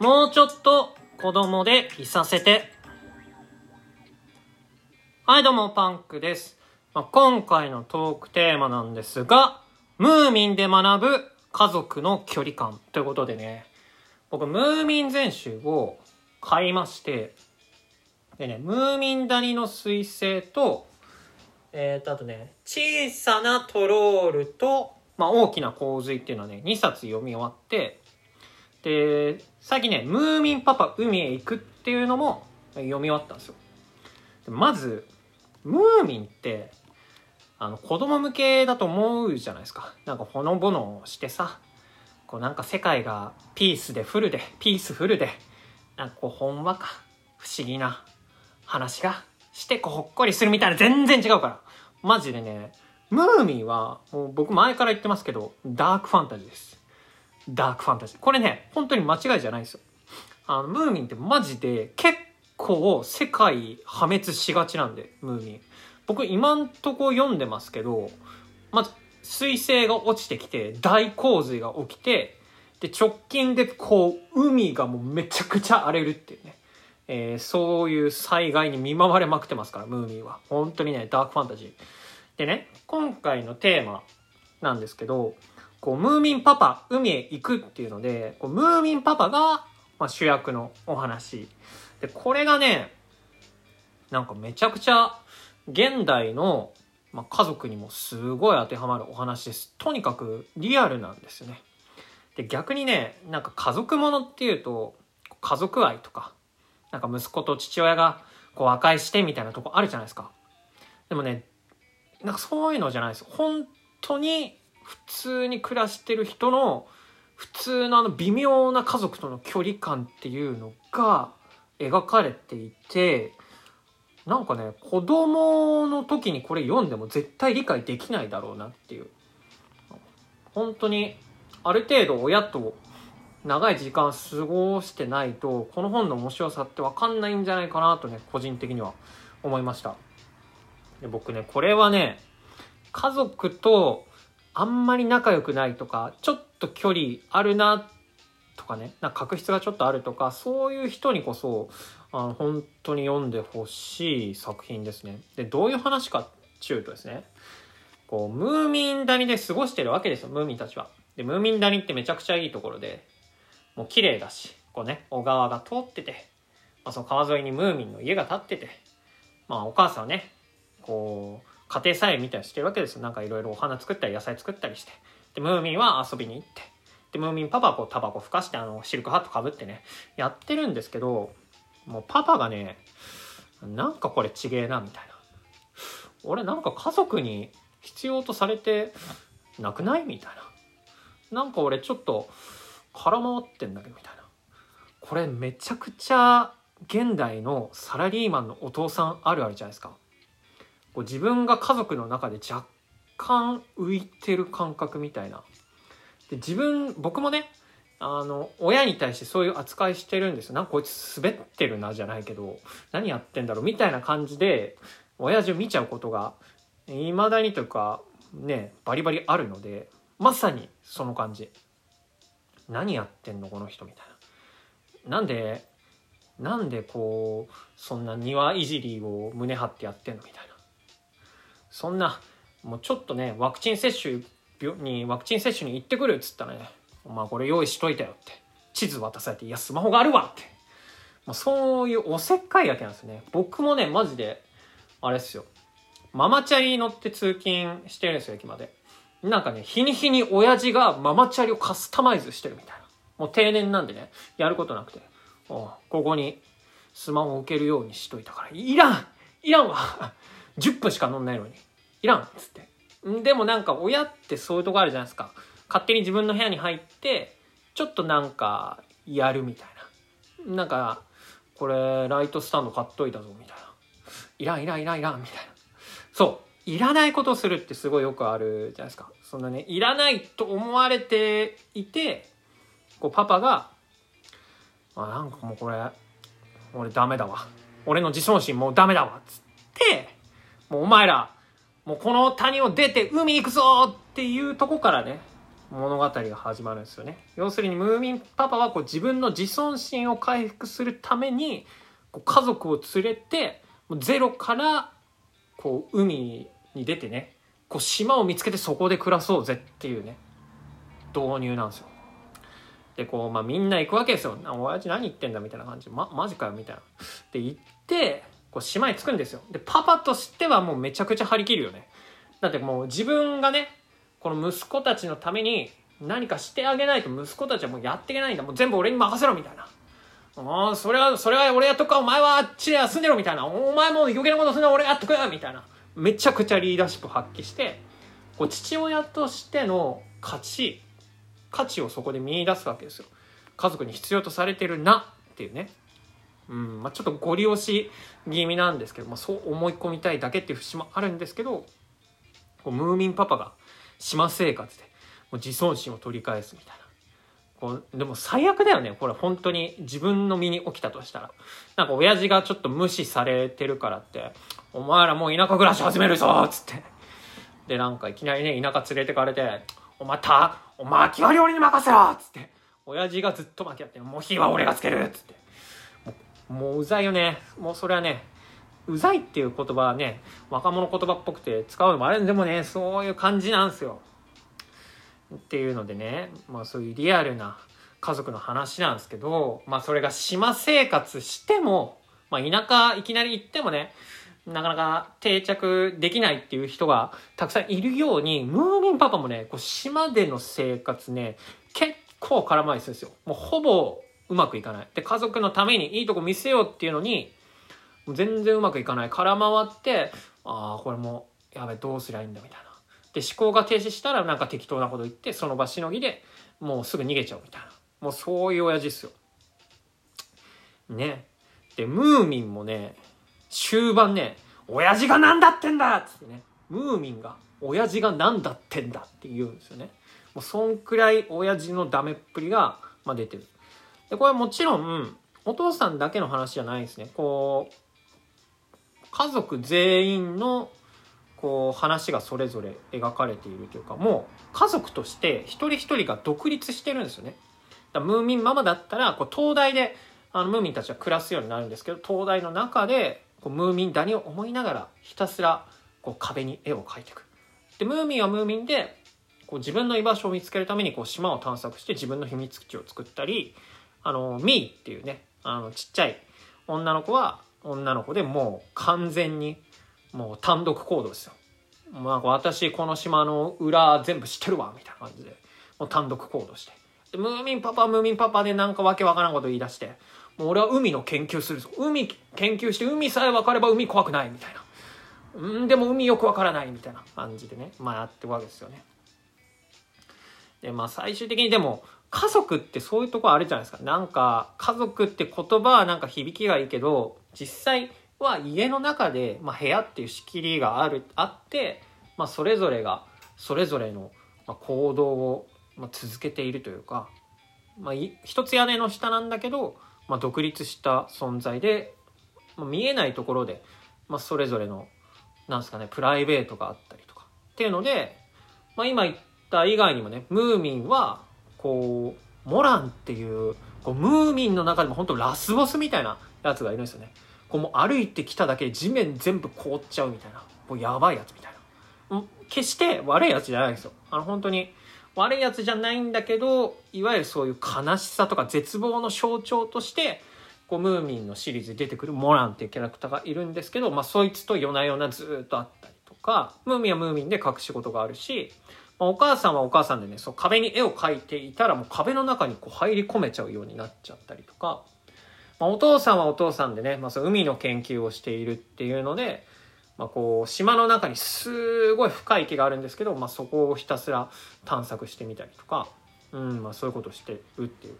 もうちょっと子供でいさせて。はい、どうも、パンクです。まあ、今回のトークテーマなんですが、ムーミンで学ぶ家族の距離感ということでね、僕、ムーミン全集を買いまして、でね、ムーミン谷の彗星と、えーと、あとね、小さなトロールと、まあ、大きな洪水っていうのはね、2冊読み終わって、で、最近ね、ムーミンパパ海へ行くっていうのも読み終わったんですよ。まず、ムーミンって、あの、子供向けだと思うじゃないですか。なんかほのぼのしてさ、こうなんか世界がピースでフルで、ピースフルで、なんかこうほんわか、不思議な話がして、こうほっこりするみたいな全然違うから。マジでね、ムーミンは、もう僕前から言ってますけど、ダークファンタジーです。ダークファンタジー。これね、本当に間違いじゃないですよ。あの、ムーミンってマジで結構世界破滅しがちなんで、ムーミン。僕今んとこ読んでますけど、まず、彗星が落ちてきて、大洪水が起きて、で、直近でこう、海がもうめちゃくちゃ荒れるっていうね。えーそういう災害に見舞われまくってますから、ムーミンは。本当にね、ダークファンタジー。でね、今回のテーマなんですけど、こう、ムーミンパパ、海へ行くっていうので、こうムーミンパパが、まあ、主役のお話。で、これがね、なんかめちゃくちゃ、現代の、まあ、家族にもすごい当てはまるお話です。とにかくリアルなんですよね。で、逆にね、なんか家族ものっていうと、家族愛とか、なんか息子と父親がこう和解してみたいなとこあるじゃないですか。でもね、なんかそういうのじゃないです。本当に普通に暮らしてる人の普通のあの微妙な家族との距離感っていうのが描かれていて、なんかね、子供の時にこれ読んでも絶対理解できないだろうなっていう。本当に、ある程度親と長い時間過ごしてないと、この本の面白さってわかんないんじゃないかなとね、個人的には思いました。で僕ね、これはね、家族とあんまり仲良くないとか、ちょっと距離あるなとかね、なんか確執がちょっとあるとか、そういう人にこそ、あの本当に読んでほしい作品ですね。で、どういう話かっていうとですね、こう、ムーミン谷で過ごしてるわけですよ、ムーミンたちは。で、ムーミン谷ってめちゃくちゃいいところで、もう綺麗だし、こうね、小川が通ってて、まあ、その川沿いにムーミンの家が建ってて、まあお母さんはね、こう、家庭菜園みたいにしてるわけですよ。なんかいろいろお花作ったり野菜作ったりして。で、ムーミンは遊びに行って。で、ムーミンパパはこうタバコふかしてあのシルクハットかぶってね、やってるんですけど、もうパパがね、なんかこれちげえな、みたいな。俺なんか家族に必要とされてなくないみたいな。なんか俺ちょっと空回ってんだけど、みたいな。これめちゃくちゃ現代のサラリーマンのお父さんあるあるじゃないですか。こう自分が家族の中で若干浮いてる感覚みたいな。で自分僕もねあの親に対してそういう扱いしてるんですよ。なんかこいつ滑ってるなじゃないけど何やってんだろうみたいな感じで親父を見ちゃうことがいまだにというかねバリバリあるのでまさにその感じ。何やってんのこの人みたいな。なんでなんでこうそんな庭いじりを胸張ってやってんのみたいな。そんなもうちょっとねワクチン接種にワクチン接種に行ってくるっつったらね「お前これ用意しといたよ」って。地図渡されて「いやスマホがあるわ」って。もうそういうおせっかいだけなんですね。僕もねマジであれっすよ。ママチャリ乗って通勤してるんですよ駅まで。なんかね日に日に親父がママチャリをカスタマイズしてるみたいな。もう定年なんでねやることなくて。ここにスマホを置けるようにしといたから。いらんいらんわ。10分しか乗んないのにいらんっつって。でもなんか親ってそういうとこあるじゃないですか。勝手に自分の部屋に入ってちょっとなんかやるみたいな。なんかこれライトスタンド買っといたぞみたいないらんいらんいらんいらんみたいな。そう。いらないことするってすごいよくあるじゃないですか。そんなねいらないと思われていてこうパパがあなんかもうこれ俺ダメだわ。俺の自尊心もうダメだわつってもうお前らもうこの谷を出て海行くぞっていうとこからね物語が始まるんですよね。要するにムーミンパパはこう自分の自尊心を回復するためにこう家族を連れてゼロからこう海に出てねこう島を見つけてそこで暮らそうぜっていうね導入なんですよ。でこう、まあ、みんな行くわけですよ。親父何言ってんだみたいな感じ。ま、マジかよみたいな。で行ってこう島に着くんですよ。でパパとしてはもうめちゃくちゃ張り切るよね。だってもう自分がねこの息子たちのために何かしてあげないと息子たちはもうやっていけないんだ。もう全部俺に任せろみたいな。ああ、それは、それは俺やっとくか、お前はあっちで休んでろみたいな。お前も余計なことすんな、俺やっとくよみたいな。めちゃくちゃリーダーシップ発揮して、こう父親としての価値、価値をそこで見出すわけですよ。家族に必要とされてるなっていうね。うん、まあちょっとご利用し気味なんですけど、まあそう思い込みたいだけっていう節もあるんですけど、こうムーミンパパが島生活でもう自尊心を取り返すみたいな。こうでも最悪だよね。これ本当に自分の身に起きたとしたら。なんか親父がちょっと無視されてるからって「お前らもう田舎暮らし始めるぞ」っつって。でなんかいきなりね田舎連れてかれて「お前たお前き割り俺に任せろ」っつって。親父がずっと巻き合って「もう火は俺がつける」っつって。もううざいよねもうそれはねうざいっていう言葉はね若者言葉っぽくて使うのもあるんでもねそういう感じなんですよっていうのでね、まあそういうリアルな家族の話なんですけど、まあそれが島生活しても、まあ田舎いきなり行ってもね、なかなか定着できないっていう人がたくさんいるように、ムーミンパパもね、こう島での生活ね、結構空回りするんですよ。もうほぼうまくいかない。で、家族のためにいいとこ見せようっていうのに、全然うまくいかない。空回って、ああ、これもうやべ、どうすりゃいいんだみたいな。で思考が停止したらなんか適当なこと言ってその場しのぎでもうすぐ逃げちゃうみたいな。もうそういう親父っすよ。ね。でムーミンもね終盤ね親父が何だってんだ！っつってね。ムーミンが親父が何だってんだって言うんですよね。もうそんくらい親父のダメっぷりが、まあ、出てる。でこれもちろんお父さんだけの話じゃないですねこう家族全員のこう話がそれぞれ描かれているというかもう家族として一人一人が独立してるんですよね。だムーミンママだったらこう東大であのムーミンたちは暮らすようになるんですけど東大の中でこうムーミン谷を思いながらひたすらこう壁に絵を描いていく。でムーミンはムーミンでこう自分の居場所を見つけるためにこう島を探索して自分の秘密基地を作ったりあのミーっていうねあのちっちゃい女の子は女の子でもう完全にもう単独行動ですよ。もうなんか私この島の裏全部知ってるわみたいな感じでもう単独行動して。でムーミンパパムーミンパパでなんかわけわからんこと言い出してもう俺は海の研究するぞ。海研究して海さえ分かれば海怖くないみたいな。うんでも海よくわからないみたいな感じでねまあやってるわけですよね。でまあ最終的にでも家族ってそういうとこあるじゃないですか。なんか家族って言葉はなんか響きがいいけど実際は家の中で、まあ、部屋っていう仕切りがあるあって、まあ、それぞれがそれぞれの行動を、続けているというか、まあ、一つ屋根の下なんだけど、まあ、独立した存在で、まあ、見えないところで、まあ、それぞれのなんですかねプライベートがあったりとかっていうので、まあ、今言った以外にもねムーミンはこうモランっていうこうムーミンの中でも本当ラスボスみたいなやつがいるんですよね。こうもう歩いてきただけで地面全部凍っちゃうみたいなもうやばいやつみたいな決して悪いやつじゃないんですよあの本当に悪いやつじゃないんだけどいわゆるそういう悲しさとか絶望の象徴としてこうムーミンのシリーズで出てくるモランっていうキャラクターがいるんですけど、まあ、そいつと夜な夜なずっとあったりとかムーミンはムーミンで隠し事があるし、まあ、お母さんはお母さんでねそう壁に絵を描いていたらもう壁の中にこう入り込めちゃうようになっちゃったりとかまあ、お父さんはお父さんでね、まあ、その海の研究をしているっていうので、まあ、こう島の中にすごい深い池があるんですけど、まあ、そこをひたすら探索してみたりとか、うんまあ、そういうことをしてるっていう。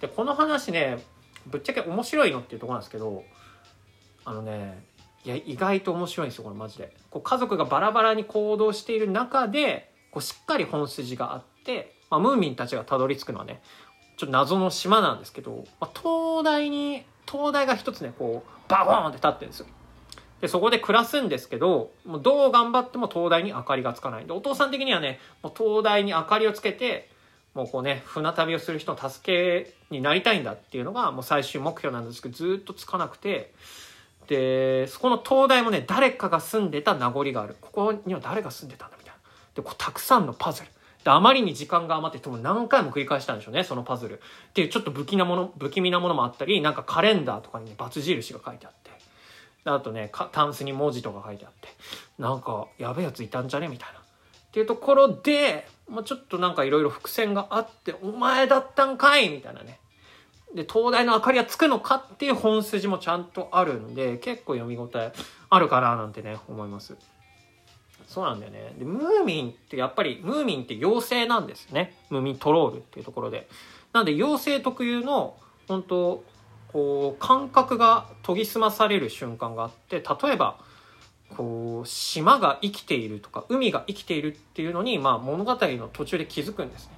でこの話ねぶっちゃけ面白いのっていうところなんですけどあのねいや意外と面白いんですよこれマジで。こう家族がバラバラに行動している中でこうしっかり本筋があって、まあ、ムーミンたちがたどり着くのはねちょっと謎の島なんですけど、まあ、灯台に灯台が一つねこうバボーンって立ってるんですよで、そこで暮らすんですけど、もうどう頑張っても灯台に明かりがつかない。で、お父さん的にはね、もう灯台に明かりをつけて、もうこうね、船旅をする人の助けになりたいんだっていうのがもう最終目標なんですけど、ずっとつかなくて、で、そこの灯台もね、誰かが住んでた名残がある。ここには誰が住んでたんだ？で、こうたくさんのパズル。で、あまりに時間が余っても何回も繰り返したんでしょうね、そのパズル。っていうちょっと不気なもの、不気味なものもあったり、なんかカレンダーとかにね、バツ印が書いてあって。あとね、タンスに文字とか書いてあって。なんか、やべえやついたんじゃねみたいな。っていうところで、まあ、ちょっとなんかいろいろ伏線があって、お前だったんかいみたいなね。で、東大の明かりはつくのかっていう本筋もちゃんとあるんで、結構読み応えあるかななんてね、思います。そうなんだよね。で、ムーミンってやっぱり、ムーミンって妖精なんですね。ムーミントロールっていうところで。なんで、妖精特有の、本当こう、感覚が研ぎ澄まされる瞬間があって、例えば、こう島が生きているとか海が生きているっていうのに、まあ、物語の途中で気づくんですね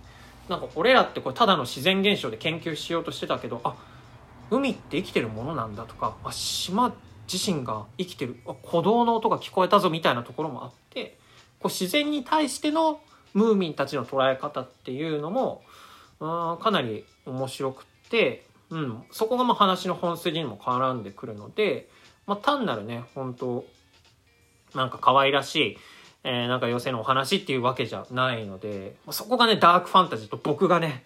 なんか俺らってこれただの自然現象で研究しようとしてたけどあ海って生きてるものなんだとかあ島自身が生きてる鼓動の音が聞こえたぞみたいなところもあってこう自然に対してのムーミンたちの捉え方っていうのもあかなり面白くって、うん、そこがまあ話の本筋にも絡んでくるので、まあ、単なるね本当なんか可愛らしい、えー、なんか寄せのお話っていうわけじゃないので、そこがね、ダークファンタジーと僕がね、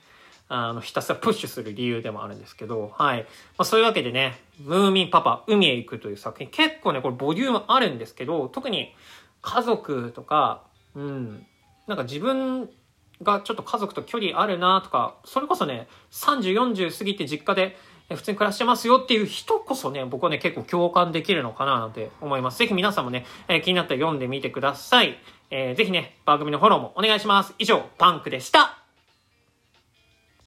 あの、ひたすらプッシュする理由でもあるんですけど、はい。まあ、そういうわけでね、ムーミンパパ、海へ行くという作品、結構ね、これボリュームあるんですけど、特に家族とか、うん、なんか自分がちょっと家族と距離あるなとか、それこそね、30、40過ぎて実家で普通に暮らしてますよっていう人こそね、僕はね、結構共感できるのかななんて思います。ぜひ皆さんもね、えー、気になったら読んでみてください。えー、ぜひね、番組のフォローもお願いします。以上、パンクでした。